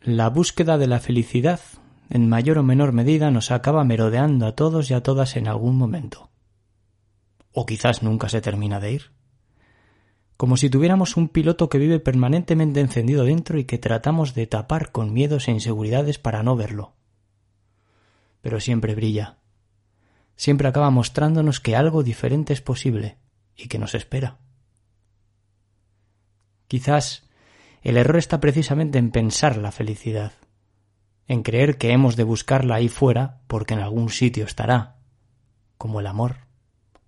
La búsqueda de la felicidad, en mayor o menor medida, nos acaba merodeando a todos y a todas en algún momento. O quizás nunca se termina de ir. Como si tuviéramos un piloto que vive permanentemente encendido dentro y que tratamos de tapar con miedos e inseguridades para no verlo. Pero siempre brilla. Siempre acaba mostrándonos que algo diferente es posible y que nos espera. Quizás el error está precisamente en pensar la felicidad, en creer que hemos de buscarla ahí fuera porque en algún sitio estará, como el amor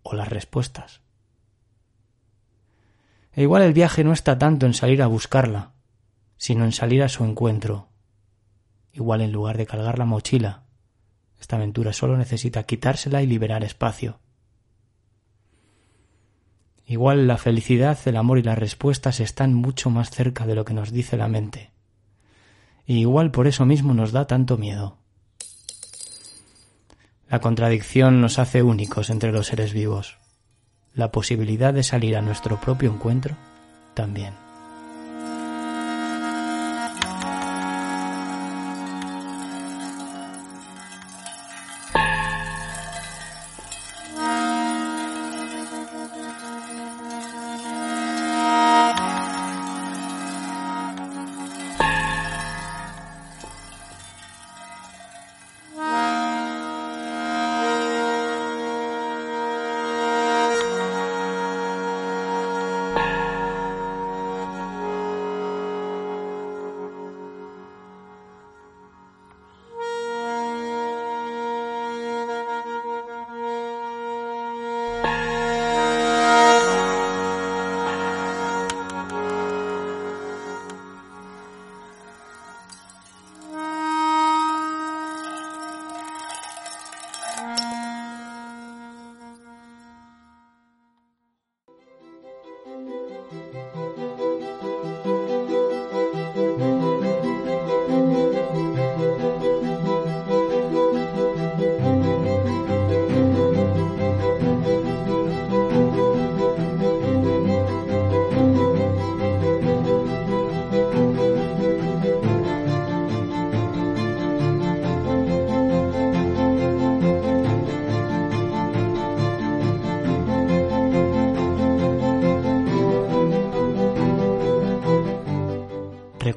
o las respuestas. E igual el viaje no está tanto en salir a buscarla, sino en salir a su encuentro. Igual en lugar de cargar la mochila, esta aventura solo necesita quitársela y liberar espacio. Igual la felicidad, el amor y las respuestas están mucho más cerca de lo que nos dice la mente. Y igual por eso mismo nos da tanto miedo. La contradicción nos hace únicos entre los seres vivos. La posibilidad de salir a nuestro propio encuentro también.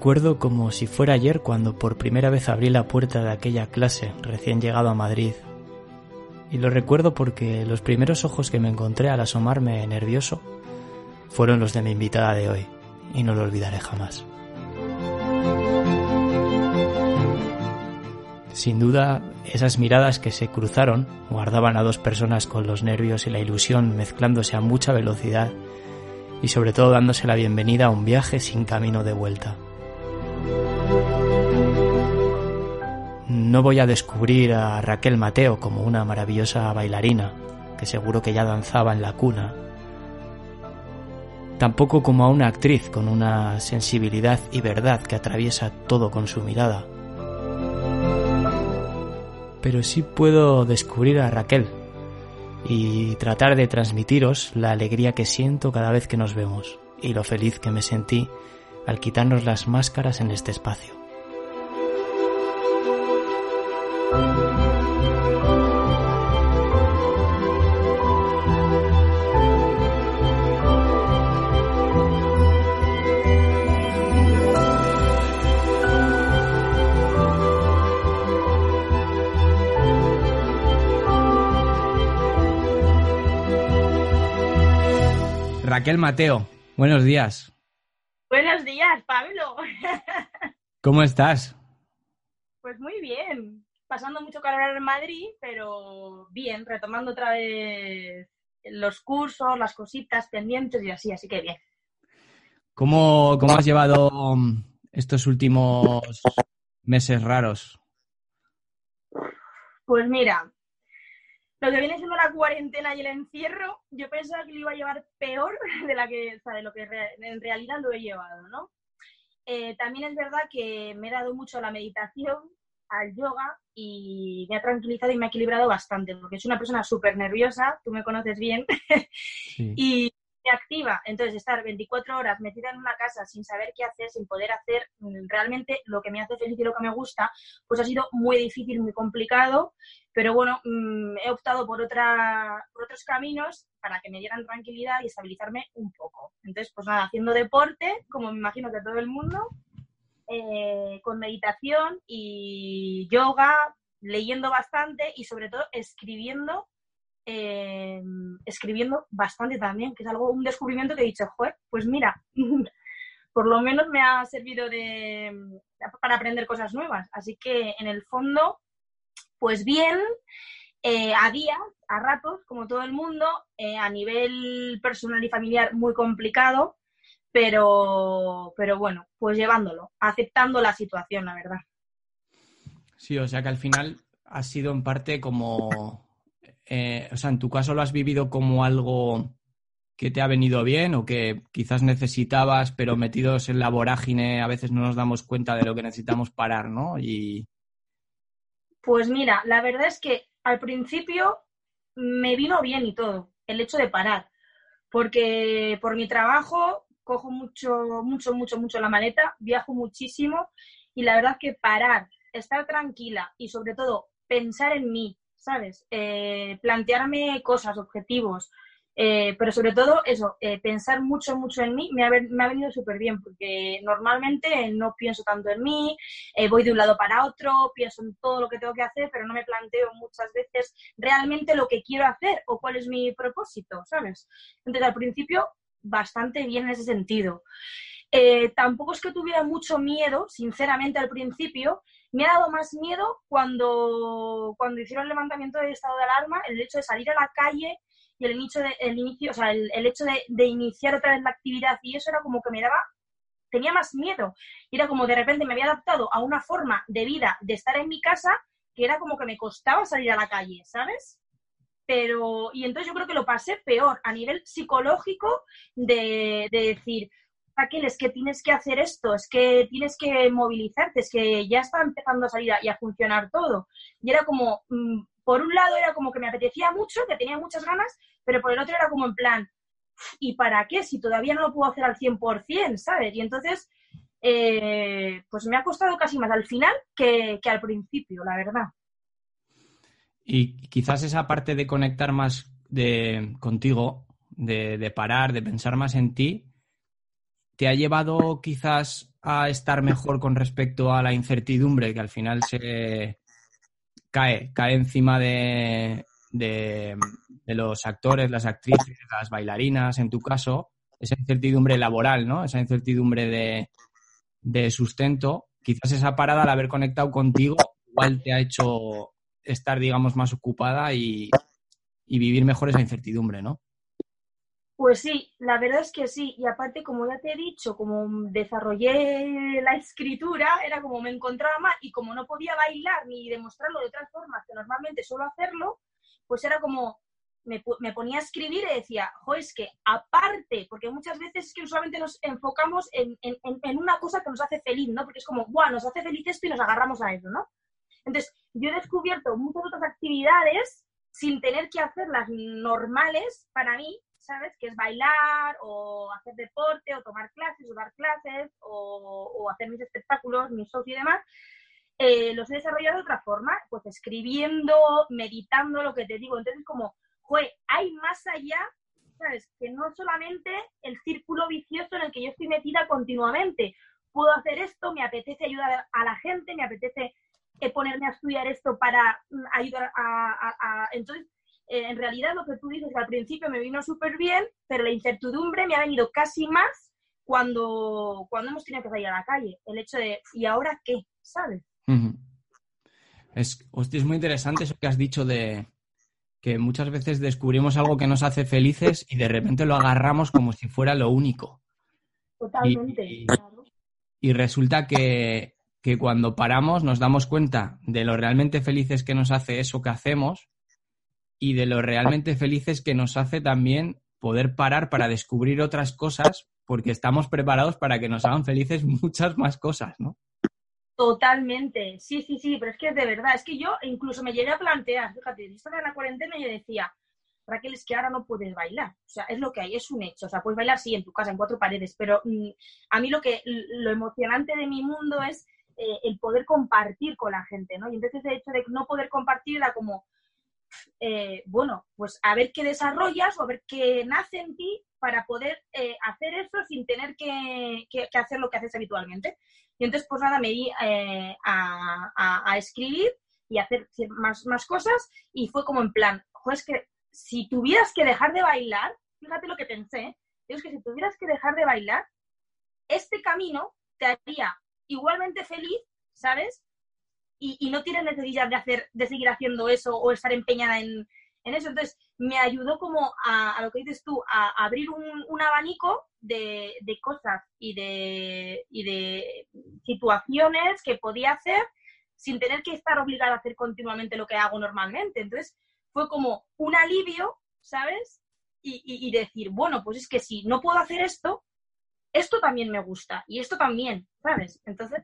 Recuerdo como si fuera ayer cuando por primera vez abrí la puerta de aquella clase recién llegado a Madrid. Y lo recuerdo porque los primeros ojos que me encontré al asomarme nervioso fueron los de mi invitada de hoy, y no lo olvidaré jamás. Sin duda, esas miradas que se cruzaron guardaban a dos personas con los nervios y la ilusión mezclándose a mucha velocidad y sobre todo dándose la bienvenida a un viaje sin camino de vuelta. No voy a descubrir a Raquel Mateo como una maravillosa bailarina, que seguro que ya danzaba en la cuna. Tampoco como a una actriz con una sensibilidad y verdad que atraviesa todo con su mirada. Pero sí puedo descubrir a Raquel y tratar de transmitiros la alegría que siento cada vez que nos vemos y lo feliz que me sentí al quitarnos las máscaras en este espacio. Raquel Mateo, buenos días. Buenos días, Pablo. ¿Cómo estás? Pues muy bien. Pasando mucho calor en Madrid, pero bien, retomando otra vez los cursos, las cositas pendientes y así, así que bien. ¿Cómo, cómo has llevado estos últimos meses raros? Pues mira, lo que viene siendo la cuarentena y el encierro, yo pensaba que lo iba a llevar peor de, la que, de lo que en realidad lo he llevado, ¿no? Eh, también es verdad que me he dado mucho a la meditación, al yoga y me ha tranquilizado y me ha equilibrado bastante, porque soy una persona súper nerviosa, tú me conoces bien, y activa, entonces estar 24 horas metida en una casa sin saber qué hacer, sin poder hacer mm, realmente lo que me hace feliz y lo que me gusta, pues ha sido muy difícil, muy complicado, pero bueno, mm, he optado por, otra, por otros caminos para que me dieran tranquilidad y estabilizarme un poco. Entonces, pues nada, haciendo deporte, como me imagino que todo el mundo, eh, con meditación y yoga, leyendo bastante y sobre todo escribiendo eh, escribiendo bastante también, que es algo, un descubrimiento que he dicho, joder, pues mira, por lo menos me ha servido de, para aprender cosas nuevas. Así que en el fondo, pues bien, eh, a días, a ratos, como todo el mundo, eh, a nivel personal y familiar muy complicado, pero, pero bueno, pues llevándolo, aceptando la situación, la verdad. Sí, o sea que al final ha sido en parte como eh, o sea, en tu caso lo has vivido como algo que te ha venido bien o que quizás necesitabas, pero metidos en la vorágine a veces no nos damos cuenta de lo que necesitamos parar, ¿no? Y... Pues mira, la verdad es que al principio me vino bien y todo, el hecho de parar, porque por mi trabajo cojo mucho, mucho, mucho, mucho la maleta, viajo muchísimo y la verdad que parar, estar tranquila y sobre todo pensar en mí, ¿sabes? Eh, plantearme cosas, objetivos, eh, pero sobre todo eso, eh, pensar mucho, mucho en mí me ha, me ha venido súper bien, porque normalmente no pienso tanto en mí, voy de un lado para otro, pienso en todo lo que tengo que hacer, pero no me planteo muchas veces realmente lo que quiero hacer o cuál es mi propósito, ¿sabes? Entonces, al principio, bastante bien en ese sentido. tampoco es que tuviera mucho miedo, sinceramente, al principio, me ha dado más miedo cuando, cuando hicieron el levantamiento del estado de alarma, el hecho de salir a la calle y el inicio, de, el inicio o sea, el, hecho de, iniciar otra vez la actividad y eso era como que me daba, tenía más miedo. Era como de repente me había adaptado a una forma de vida, de estar en mi casa, que era como que me costaba salir a la calle, ¿sabes? Pero, y entonces yo creo que lo pasé peor a nivel psicológico de, de decir, Raquel, es que tienes que hacer esto, es que tienes que movilizarte, es que ya está empezando a salir y a funcionar todo. Y era como, mm, por un lado era como que me apetecía mucho, que tenía muchas ganas, pero por el otro era como en plan, ¿y para qué? Si todavía no lo puedo hacer al 100%, ¿sabes? Y entonces, eh, pues me ha costado casi más al final que, al principio, la verdad. Y quizás esa parte de conectar más de, contigo, de, de parar, de pensar más en ti, ¿Te ha llevado quizás a estar mejor con respecto a la incertidumbre que al final se cae, cae encima de, los actores, las actrices, las bailarinas, en tu caso, esa incertidumbre laboral, ¿no? Esa incertidumbre de, sustento. Quizás esa parada al haber conectado contigo igual te ha hecho estar, digamos, más ocupada y vivir mejor esa incertidumbre, ¿no? Pues sí, la verdad es que sí. Y aparte, como ya te he dicho, como desarrollé la escritura, era como me encontraba mal y como no podía bailar ni demostrarlo de otras formas que normalmente suelo hacerlo, pues era como me, ponía a escribir y decía, jo, es que aparte, porque muchas veces es que usualmente nos enfocamos en, una cosa que nos hace feliz, ¿no? Porque es como, bueno, nos hace feliz esto y nos agarramos a eso, ¿no? Entonces, yo he descubierto muchas otras actividades sin tener que hacerlas normales para mí, ¿sabes? Que es bailar o hacer deporte o tomar clases o dar clases o, hacer mis espectáculos, mis shows y demás. Eh, los he desarrollado de otra forma, pues escribiendo, meditando, lo que te digo. Entonces, como, joder, hay más allá, ¿sabes? Que no solamente el círculo vicioso en el que yo estoy metida continuamente. Puedo hacer esto, me apetece ayudar a la gente, me apetece eh, ponerme a estudiar esto para mm, ayudar a entonces, eh, en realidad lo que tú dices al principio me vino súper bien, pero la incertidumbre me ha venido casi más cuando, cuando hemos tenido que salir a la calle. El hecho de, ¿y ahora qué? ¿Sabes? es, es muy interesante eso que has dicho de que muchas veces descubrimos algo que nos hace felices y de repente lo agarramos como si fuera lo único. Totalmente. Y, y resulta que, que cuando paramos nos damos cuenta de lo realmente felices que nos hace eso que hacemos y de lo realmente felices que nos hace también poder parar para descubrir otras cosas, porque estamos preparados para que nos hagan felices muchas más cosas, ¿no? Totalmente, sí, sí, sí, pero es que de verdad, es que yo incluso me llegué a plantear, fíjate, yo estaba en la cuarentena y yo decía, Raquel, es que ahora no puedes bailar. O sea, es lo que hay, es un hecho. O sea, puedes bailar sí en tu casa, en cuatro paredes, pero mm, a mí lo que lo emocionante de mi mundo es eh, el poder compartir con la gente, ¿no? Y entonces el hecho de no poder compartir era como, eh, bueno, pues a ver qué desarrollas o a ver qué nace en ti para poder eh, hacer eso sin tener que, hacer lo que haces habitualmente. Y entonces, pues nada, me di a, escribir y hacer más, más cosas y fue como en plan, pues que si tuvieras que dejar de bailar, fíjate lo que pensé, es que si tuvieras que dejar de bailar, este camino te haría igualmente feliz, ¿sabes? Y, no tienes necesidad de, hacer, de seguir haciendo eso o estar empeñada en, eso. Entonces, me ayudó como a, lo que dices tú, a, abrir un, abanico de, cosas y de, y de situaciones que podía hacer sin tener que estar obligada a hacer continuamente lo que hago normalmente. Entonces, fue como un alivio, ¿sabes? Y, y, decir, bueno, pues es que si no puedo hacer esto, esto también me gusta y esto también, ¿sabes? Entonces,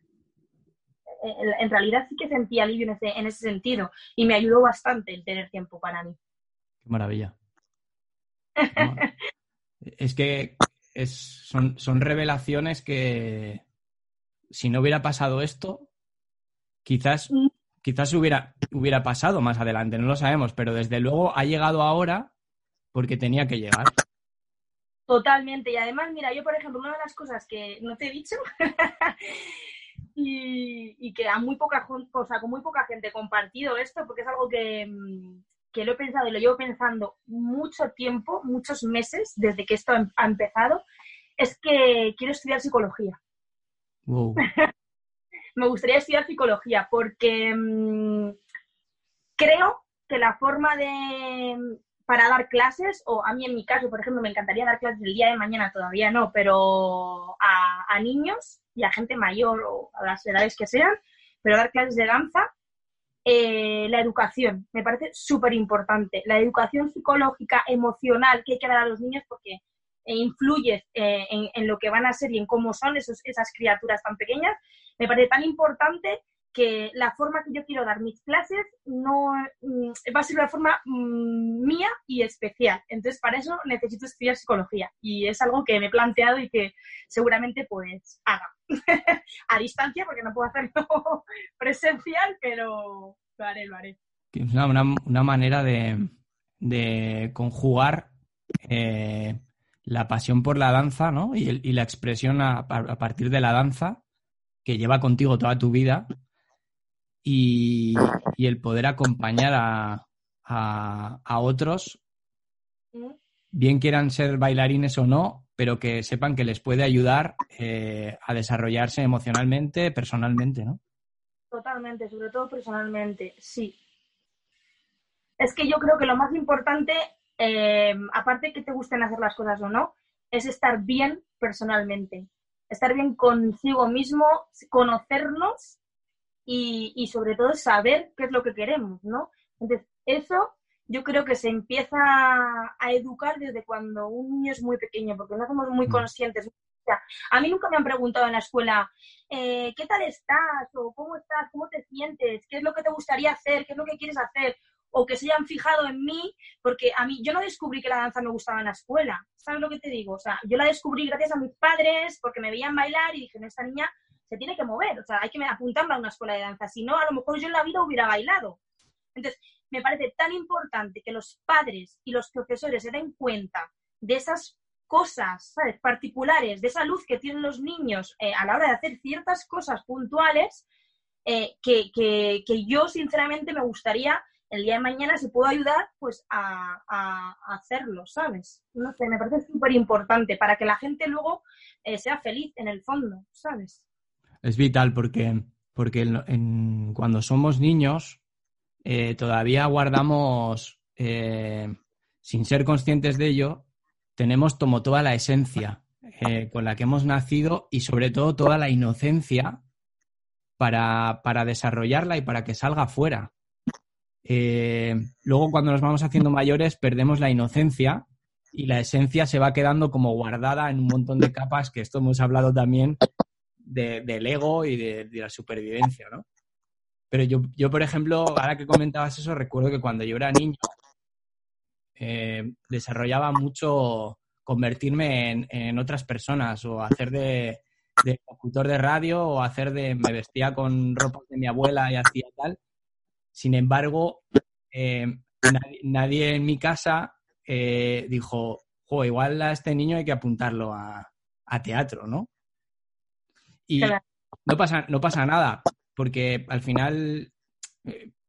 en realidad sí que sentí alivio en ese, en ese sentido y me ayudó bastante el tener tiempo para mí. Qué maravilla. es que son, son revelaciones que si no hubiera pasado esto, quizás, mm. quizás hubiera, hubiera pasado más adelante, no lo sabemos, pero desde luego ha llegado ahora porque tenía que llegar. Totalmente. Y además, mira, yo, por ejemplo, una de las cosas que no te he dicho y, que a muy poca cosa, con muy poca gente he compartido esto, porque es algo que, mm, que, lo he pensado y lo llevo pensando mucho tiempo, muchos meses, desde que esto ha empezado, es que quiero estudiar psicología. Me gustaría estudiar psicología porque mm, creo que la forma de, para dar clases, o a mí en mi caso, por ejemplo, me encantaría dar clases el día de mañana, todavía no, pero a, niños y a gente mayor o a las edades que sean, pero dar clases de danza, eh, la educación, me parece súper importante. La educación psicológica, emocional que hay que dar a los niños porque influye eh, en, lo que van a ser y en cómo son esos, esas criaturas tan pequeñas, me parece tan importante que la forma que yo quiero dar mis clases no mm, va a ser una forma mm, mía y especial. Entonces, para eso necesito estudiar psicología y es algo que me he planteado y que seguramente pues haga a distancia porque no puedo hacerlo presencial, pero lo haré, lo haré. Una, una, manera de, conjugar eh, la pasión por la danza ¿no? y, la expresión a partir de la danza que lleva contigo toda tu vida y, el poder acompañar a, a, otros, bien quieran ser bailarines o no, pero que sepan que les puede ayudar eh, a desarrollarse emocionalmente, personalmente, ¿no? Totalmente, sobre todo personalmente, sí. Es que yo creo que lo más importante, eh, aparte que te gusten hacer las cosas o no, es estar bien personalmente, estar bien consigo mismo, conocernos y, sobre todo saber qué es lo que queremos, ¿no? Entonces, eso yo creo que se empieza a educar desde cuando un niño es muy pequeño, porque no somos muy mm. conscientes. a mí nunca me han preguntado en la escuela, eh, ¿qué tal estás? o ¿cómo estás? ¿Cómo te sientes? ¿Qué es lo que te gustaría hacer? ¿Qué es lo que quieres hacer? O que se hayan fijado en mí, porque a mí, yo no descubrí que la danza me gustaba en la escuela. ¿Sabes lo que te digo? O sea, yo la descubrí gracias a mis padres, porque me veían bailar y dije, no, esta niña se tiene que mover, o sea, hay que apuntarla a una escuela de danza, si no, a lo mejor yo en la vida hubiera bailado. Entonces, me parece tan importante que los padres y los profesores se den cuenta de esas cosas ¿sabes? particulares, de esa luz que tienen los niños eh, a la hora de hacer ciertas cosas puntuales, eh, que, que, yo sinceramente me gustaría el día de mañana, si puedo ayudar, pues a, hacerlo, ¿sabes? No sé, me parece súper importante para que la gente luego eh, sea feliz en el fondo, ¿sabes? Es vital porque, porque cuando somos niños eh, todavía guardamos, eh, sin ser conscientes de ello, tenemos como toda la esencia eh, con la que hemos nacido y sobre todo toda la inocencia para, para desarrollarla y para que salga fuera. luego cuando nos vamos haciendo mayores perdemos la inocencia y la esencia se va quedando como guardada en un montón de capas, que esto hemos hablado también del ego y de, la supervivencia, ¿no? Pero yo, yo, por ejemplo, ahora que comentabas eso, recuerdo que cuando yo era niño, eh, desarrollaba mucho convertirme en, otras personas o hacer de, de locutor de radio o hacer de me vestía con ropa de mi abuela y hacía tal. Sin embargo, eh, nadie, en mi casa eh, dijo, jo, igual a este niño hay que apuntarlo a, teatro, ¿no? Y no pasa, no pasa nada, porque al final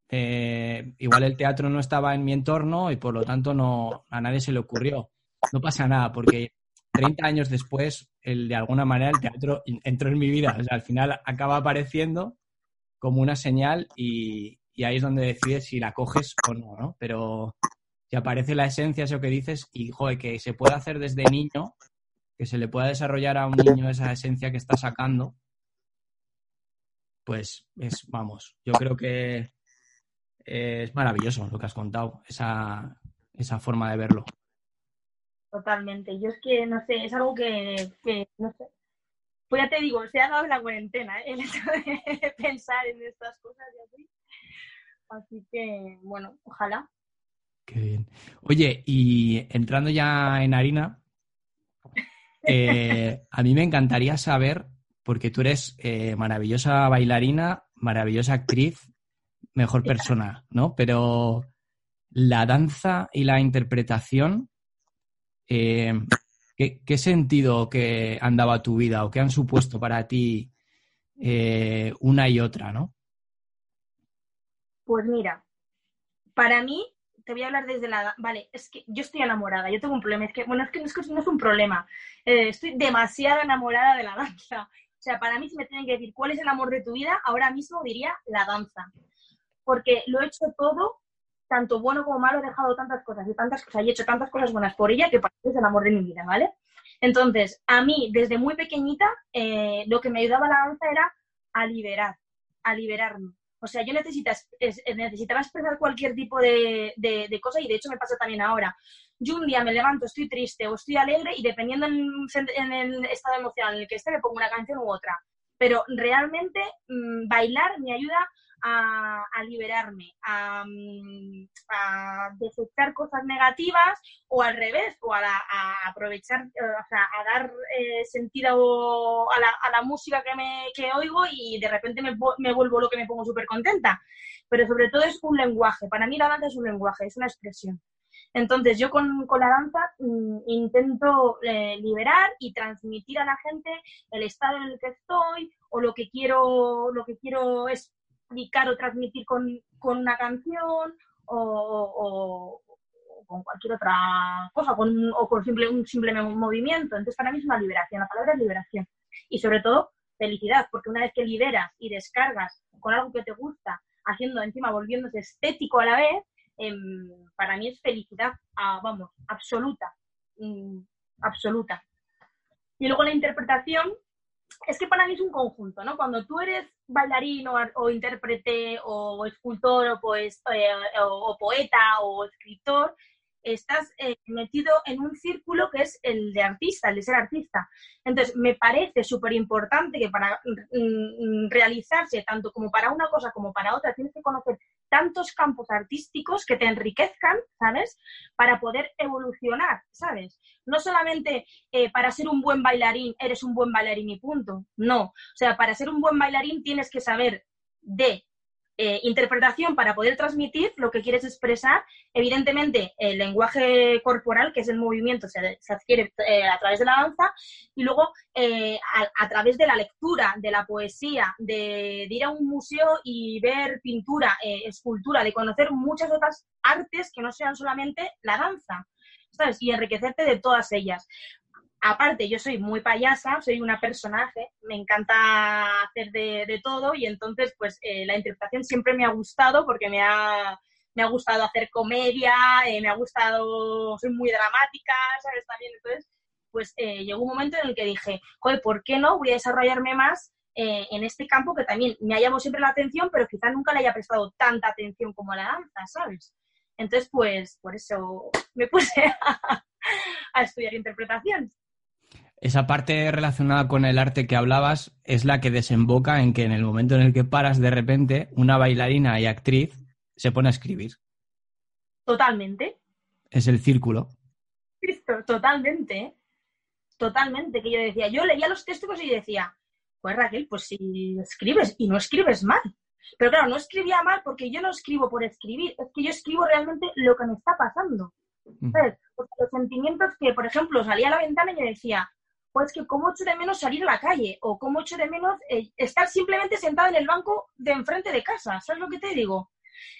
eh, igual el teatro no estaba en mi entorno y por lo tanto no, a nadie se le ocurrió. No pasa nada, porque 30 años después, el, de alguna manera, el teatro entró en mi vida. O sea, al final acaba apareciendo como una señal y, ahí es donde decides si la coges o no, ¿no? Pero si aparece la esencia, eso que dices, y joder, que se puede hacer desde niño, que se le pueda desarrollar a un niño esa esencia que está sacando, pues es, vamos, yo creo que es maravilloso lo que has contado, esa, esa forma de verlo. Totalmente. Yo es que, no sé, es algo que, no sé. Pues ya te digo, se ha dado la cuarentena, ¿eh? el hecho de pensar en estas cosas y así. Así que, bueno, ojalá. Qué bien. Oye, y entrando ya en harina, eh, a mí me encantaría saber, porque tú eres eh, maravillosa bailarina, maravillosa actriz, mejor persona, ¿no? Pero la danza y la interpretación, eh, ¿qué, sentido que han dado a tu vida o qué han supuesto para ti eh, una y otra, no? Pues mira, para mí, te voy a hablar desde la... Vale, es que yo estoy enamorada, yo tengo un problema, es que, bueno, es que no es, un problema, eh, estoy demasiado enamorada de la danza. O sea, para mí, si me tienen que decir cuál es el amor de tu vida, ahora mismo diría la danza porque lo he hecho todo, tanto bueno como malo, he dejado tantas cosas y tantas cosas, y he hecho tantas cosas buenas por ella que para mí es el amor de mi vida, ¿vale? Entonces, a mí, desde muy pequeñita, eh, lo que me ayudaba la danza era a liberar, a liberarme. O sea, yo necesitas, necesitaba expresar cualquier tipo de, de, cosa y de hecho me pasa también ahora. Yo un día me levanto, estoy triste o estoy alegre y dependiendo en, en el estado emocional en el que esté, me pongo una canción u otra. Pero realmente mm, bailar me ayuda a, liberarme, a, mm, a, detectar cosas negativas o al revés, o a, aprovechar, eh, o sea, a dar eh, sentido a la, a la, música que, me, que oigo y de repente me, me vuelvo lo que me pongo súper contenta. Pero sobre todo es un lenguaje. Para mí la danza es un lenguaje, es una expresión. Entonces yo con, con la danza mm, intento eh, liberar y transmitir a la gente el estado en el que estoy o lo que quiero, lo que quiero es o transmitir con, con una canción o, con cualquier otra cosa, con, o con simple, un simple movimiento. Entonces, para mí es una liberación, la palabra es liberación. Y sobre todo, felicidad, porque una vez que liberas y descargas con algo que te gusta, haciendo encima, volviéndose estético a la vez, em, para mí es felicidad, vamos, absoluta, mm, absoluta. Y luego la interpretación, es que para mí es un conjunto, ¿no? Cuando tú eres bailarín o, intérprete o escultor o, pues, o, poeta o escritor, estás eh, metido en un círculo que es el de artista, el de ser artista. Entonces, me parece súper importante que para mm, mm, realizarse, tanto como para una cosa como para otra, tienes que conocer tantos campos artísticos que te enriquezcan, ¿sabes? Para poder evolucionar, ¿sabes? No solamente eh, para ser un buen bailarín eres un buen bailarín y punto. No. O sea, para ser un buen bailarín tienes que saber de eh, interpretación para poder transmitir lo que quieres expresar. Evidentemente, el lenguaje corporal, que es el movimiento, se, adquiere eh, a través de la danza, y luego eh, a, través de la lectura, de la poesía, de, ir a un museo y ver pintura, escultura, de conocer muchas otras artes que no sean solamente la danza. ¿sabes? Y enriquecerte de todas ellas aparte, yo soy muy payasa, soy una personaje, me encanta hacer de, todo y entonces, pues, eh, la interpretación siempre me ha gustado porque me ha, me ha gustado hacer comedia, eh, me ha gustado, soy muy dramática, ¿sabes? También, entonces, pues, eh, llegó un momento en el que dije, joder, ¿por qué no voy a desarrollarme más en este campo que también me ha llamado siempre la atención, pero quizás nunca le haya prestado tanta atención como a la danza, ¿sabes? Entonces, pues, por eso me puse a estudiar interpretación esa parte relacionada con el arte que hablabas es la que desemboca en que en el momento en el que paras de repente, una bailarina y actriz se pone a escribir. Totalmente. Es el círculo. Totalmente, totalmente. Que yo decía, yo leía los textos y decía, pues Raquel, pues si escribes y no escribes mal. Pero claro, no escribía mal porque yo no escribo por escribir, es que yo escribo realmente lo que me está pasando. los sentimientos que, por ejemplo, salía a la ventana y yo decía, pues que cómo echo de menos salir a la calle o cómo echo de menos eh, estar simplemente sentado en el banco de enfrente de casa, ¿sabes lo que te digo?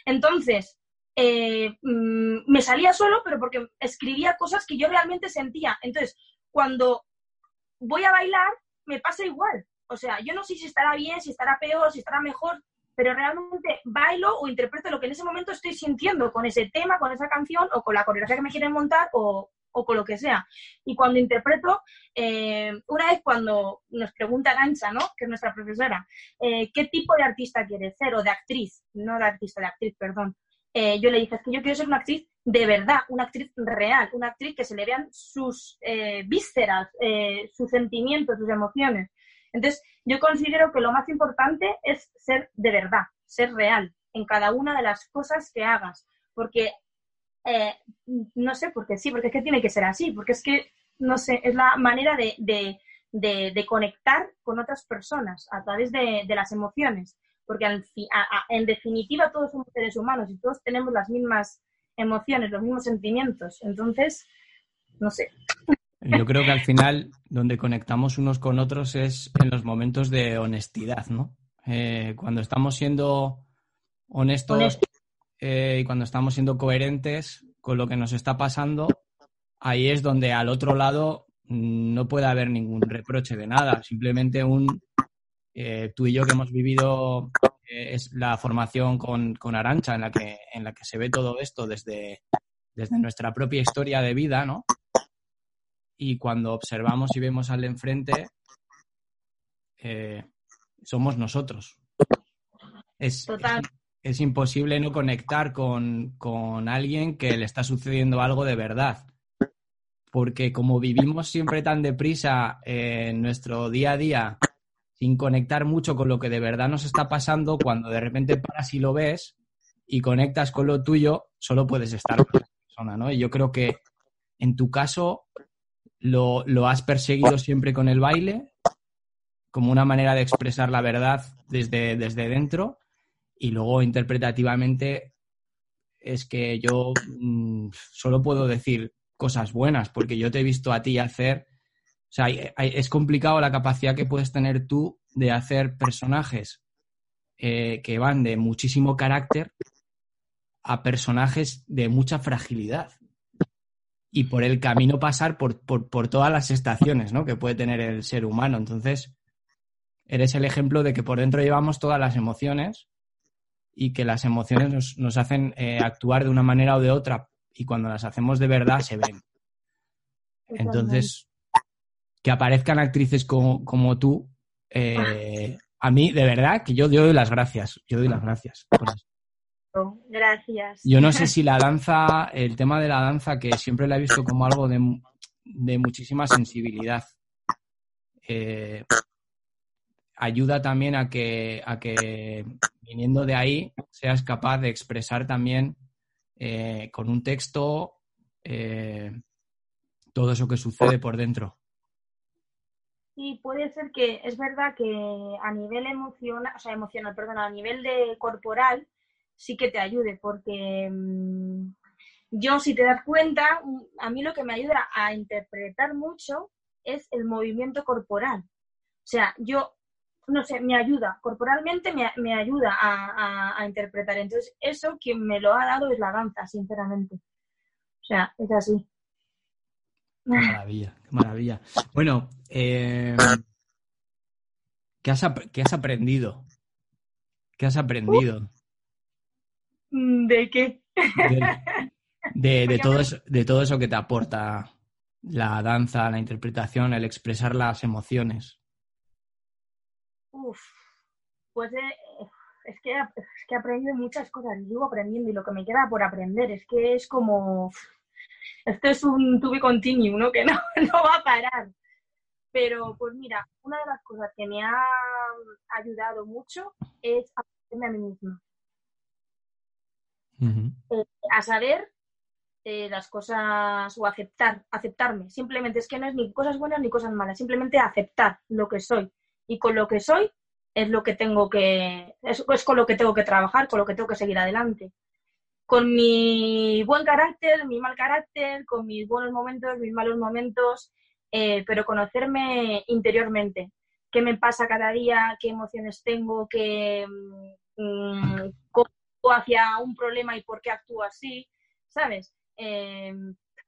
Entonces, eh, mm, me salía solo, pero porque escribía cosas que yo realmente sentía. Entonces, cuando voy a bailar, me pasa igual. O sea, yo no sé si estará bien, si estará peor, si estará mejor, pero realmente bailo o interpreto lo que en ese momento estoy sintiendo con ese tema, con esa canción o con la coreografía que me quieren montar o, o con lo que sea. Y cuando interpreto, eh, una vez cuando nos pregunta Gancha, ¿no? que es nuestra profesora, eh, ¿qué tipo de artista quieres ser? O de actriz, no de artista, de actriz, perdón. Eh, yo le dije, es que yo quiero ser una actriz de verdad, una actriz real, una actriz que se le vean sus vísceras, sus sentimientos, sus emociones. Entonces, yo considero que lo más importante es ser de verdad, ser real en cada una de las cosas que hagas, porque eh, no sé, porque sí, porque es que tiene que ser así, porque es que, no sé, es la manera de, de, conectar con otras personas a través de, las emociones, porque en definitiva todos somos seres humanos y todos tenemos las mismas emociones, los mismos sentimientos, entonces, no sé. Yo creo que al final donde conectamos unos con otros es en los momentos de honestidad, ¿no? Eh, cuando estamos siendo honestos eh, y cuando estamos siendo coherentes con lo que nos está pasando, ahí es donde al otro lado mm, no puede haber ningún reproche de nada, simplemente un eh, tú y yo que hemos vivido eh, es la formación con, con, Arancha en la que en la que se ve todo esto desde, desde nuestra propia historia de vida, ¿no? Y cuando observamos y vemos al enfrente, somos nosotros. Total es imposible no conectar con, alguien que le está sucediendo algo de verdad. Porque como vivimos siempre tan deprisa en nuestro día a día, sin conectar mucho con lo que de verdad nos está pasando, cuando de repente paras y lo ves y conectas con lo tuyo, solo puedes estar con esa persona, ¿no? Y yo creo que en tu caso lo, lo has perseguido siempre con el baile, como una manera de expresar la verdad desde, desde dentro y luego interpretativamente es que yo mm, solo puedo decir cosas buenas, porque yo te he visto a ti hacer, o sea, es complicado la capacidad que puedes tener tú de hacer personajes eh, que van de muchísimo carácter a personajes de mucha fragilidad y por el camino pasar por, por, por, todas las estaciones ¿no? que puede tener el ser humano. Entonces, eres el ejemplo de que por dentro llevamos todas las emociones y que las emociones nos, hacen eh, actuar de una manera o de otra y cuando las hacemos de verdad se ven. Entonces, que aparezcan actrices como, como tú, eh, a mí, de verdad, que yo doy las gracias. Yo doy las gracias. Gracias. Yo no sé si la danza, el tema de la danza, que siempre la he visto como algo de, de muchísima sensibilidad. Eh, ayuda también a que, a que viniendo de ahí seas capaz de expresar también eh, con un texto eh, todo eso que sucede por dentro. Sí, puede ser que es verdad que a nivel emocional, o sea, emocional, perdón, a nivel de corporal sí que te ayude, porque mm, yo, si te das cuenta, a mí lo que me ayuda a interpretar mucho es el movimiento corporal. O sea, yo no sé, me ayuda, corporalmente me, ayuda a, interpretar. Entonces, eso quien me lo ha dado es la danza, sinceramente. O sea, es así. Qué maravilla, qué maravilla. Bueno, eh, ¿qué, has, aprendido? ¿Qué has aprendido? Mm, ¿De qué? de, todo eso, de todo eso que te aporta la danza, la interpretación, el expresar las emociones. Uf, pues eh, es, que, es que he aprendido muchas cosas, sigo aprendiendo y lo que me queda por aprender es que es como, esto es un tubi continuo, ¿no? Que no, no va a parar. Pero pues mira, una de las cosas que me ha ayudado mucho es aprenderme a mí misma. Eh, a saber eh, las cosas o aceptar, aceptarme. Simplemente es que no es ni cosas buenas ni cosas malas, simplemente aceptar lo que soy. Y con lo que soy es lo que tengo que, es, con lo que tengo que trabajar, con lo que tengo que seguir adelante. Con mi buen carácter, mi mal carácter, con mis buenos momentos, mis malos momentos, eh, pero conocerme interiormente. ¿Qué me pasa cada día? ¿Qué emociones tengo? ¿Qué, mm, cómo hacia un problema y por qué actúo así? ¿Sabes? Eh,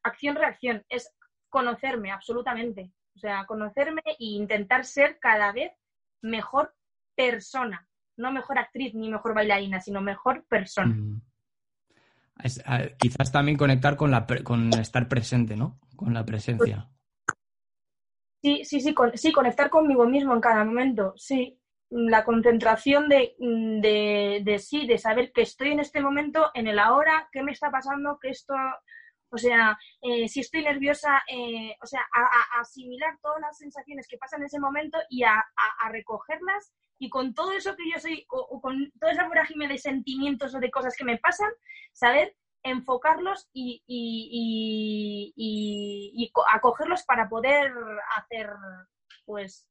acción-reacción. Es conocerme, absolutamente. O sea, conocerme e intentar ser cada vez mejor persona. No mejor actriz ni mejor bailarina, sino mejor persona. Mm. Es, a- quizás también conectar con, la, con estar presente, ¿no? Con la presencia. Sí, sí, sí, con- sí, conectar conmigo mismo en cada momento, sí. La concentración de, de, de sí, de saber que estoy en este momento, en el ahora, qué me está pasando, que esto, o sea, eh, si estoy nerviosa, eh, o sea, a, asimilar todas las sensaciones que pasan en ese momento y a, recogerlas y con todo eso que yo soy, o, con toda esa vorágine de sentimientos o de cosas que me pasan, saber enfocarlos y, y, y- y- y co- acogerlos para poder hacer, pues,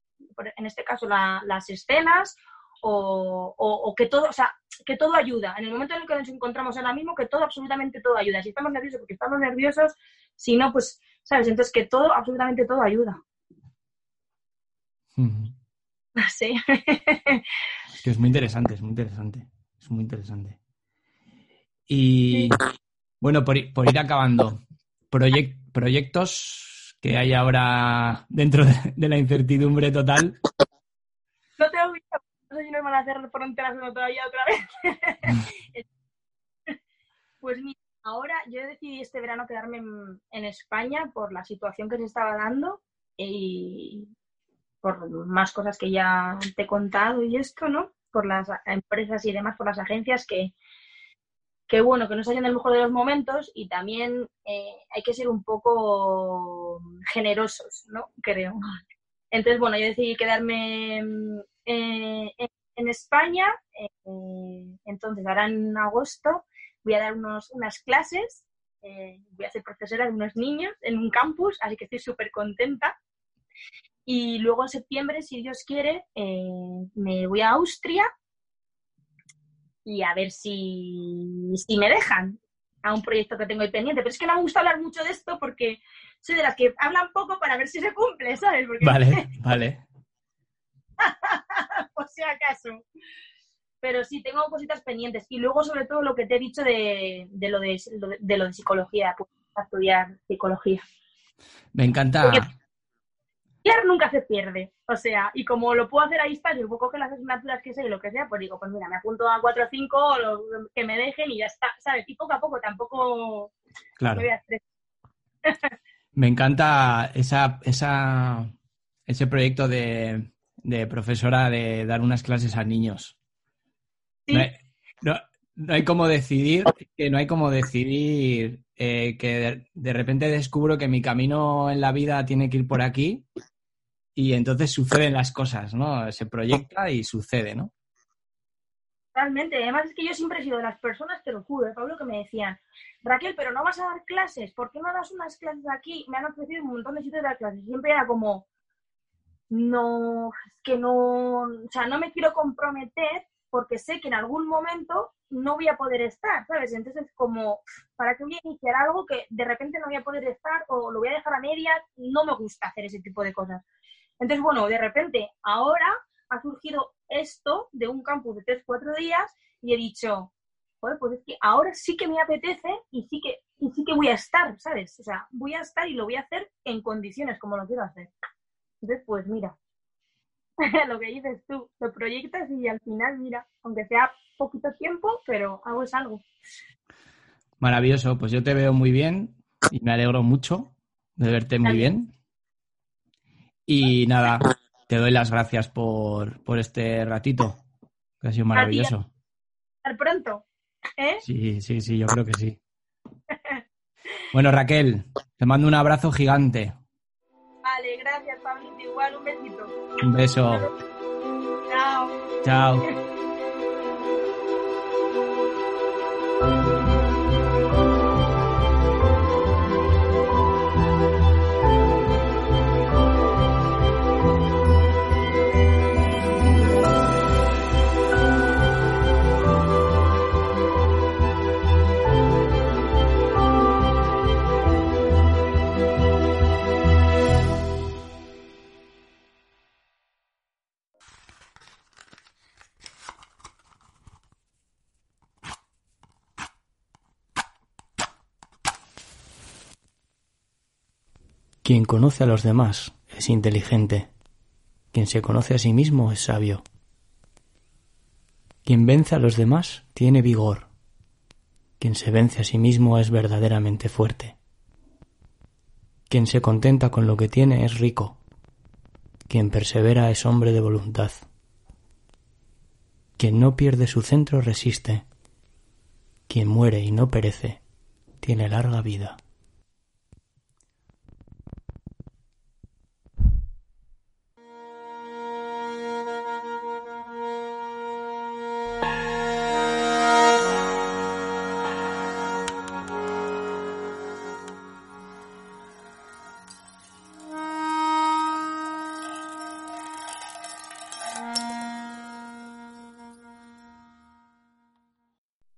en este caso, la- las escenas o, o- o que todo, o sea, que todo ayuda. En el momento en el que nos encontramos ahora mismo, que todo, absolutamente todo ayuda. Si estamos nerviosos, porque estamos nerviosos, si no, pues, ¿sabes? Entonces, que todo, absolutamente todo ayuda. Mm. Sé. Es que es muy interesante, es muy interesante. Es muy interesante. Y bueno, por, ir- por ir acabando, proyec- proyectos que hay ahora dentro de, de la incertidumbre total. Van a hacer fronteras todavía otra vez. pues mira, ahora yo decidí este verano quedarme en, España por la situación que se estaba dando y por más cosas que ya te he contado y esto, ¿no? Por las empresas y demás, por las agencias que, que bueno, que no salen del mejor de los momentos y también eh, hay que ser un poco generosos, ¿no? Creo. Entonces, bueno, yo decidí quedarme eh, en, en España. eh, entonces, ahora en agosto voy a dar unos, unas clases. eh, voy a ser profesora de unos niños en un campus, así que estoy súper contenta. Y luego en septiembre, si Dios quiere, eh, me voy a Austria y a ver si, si me dejan a un proyecto que tengo ahí pendiente. Pero es que no me gusta hablar mucho de esto porque soy de las que hablan poco para ver si se cumple, ¿sabes? Porque Vale, vale. Por si acaso. Pero sí, tengo cositas pendientes. Y luego, sobre todo, lo que te he dicho de, de lo, de, lo de- de lo de psicología, pues, estudiar psicología. Me encanta. Estudiar nunca se pierde. O sea, y como lo puedo hacer a distancia, puedo coger las asignaturas que sé y lo que sea, pues digo, pues mira, me apunto a 4 o 5, o lo que me dejen y ya está, ¿sabes? Y poco a poco tampoco Claro. me voy a. Me encanta esa, esa, ese proyecto de, de profesora de dar unas clases a niños. Sí. No, hay, no- no hay como decidir, que no hay como decidir eh, que de, de repente descubro que mi camino en la vida tiene que ir por aquí y entonces suceden las cosas, ¿no? Se proyecta y sucede, ¿no? Realmente, además es que yo siempre he sido de las personas, te lo juro, ¿eh, Pablo, que me decían, Raquel, pero no vas a dar clases, ¿por qué no das unas clases aquí? Me han ofrecido un montón de sitios de dar clases. Siempre era como, no, es que no, o sea, no me quiero comprometer porque sé que en algún momento no voy a poder estar, ¿sabes? Entonces, como, ¿para qué voy a iniciar algo que de repente no voy a poder estar o lo voy a dejar a medias? No me gusta hacer ese tipo de cosas. Entonces, bueno, de repente, ahora ha surgido esto de un campus de 3-4 días y he dicho, pues es que ahora sí que me apetece y sí que, y sí que voy a estar, ¿sabes? O sea, voy a estar y lo voy a hacer en condiciones como lo quiero hacer. Entonces, pues mira, lo que dices tú, lo proyectas y al final, mira, aunque sea poquito tiempo, pero algo es algo. Maravilloso, pues yo te veo muy bien y me alegro mucho de verte muy bien. Y nada, te doy las gracias por, por este ratito, que ha sido maravilloso. Hasta pronto, ¿eh? Sí, sí, sí, yo creo que sí. Bueno, Raquel, te mando un abrazo gigante. Igual, un besito. Un beso. Chao. Chao. Quien conoce a los demás es inteligente. Quien se conoce a sí mismo es sabio. Quien vence a los demás tiene vigor. Quien se vence a sí mismo es verdaderamente fuerte. Quien se contenta con lo que tiene es rico. Quien persevera es hombre de voluntad. Quien no pierde su centro resiste. Quien muere y no perece tiene larga vida.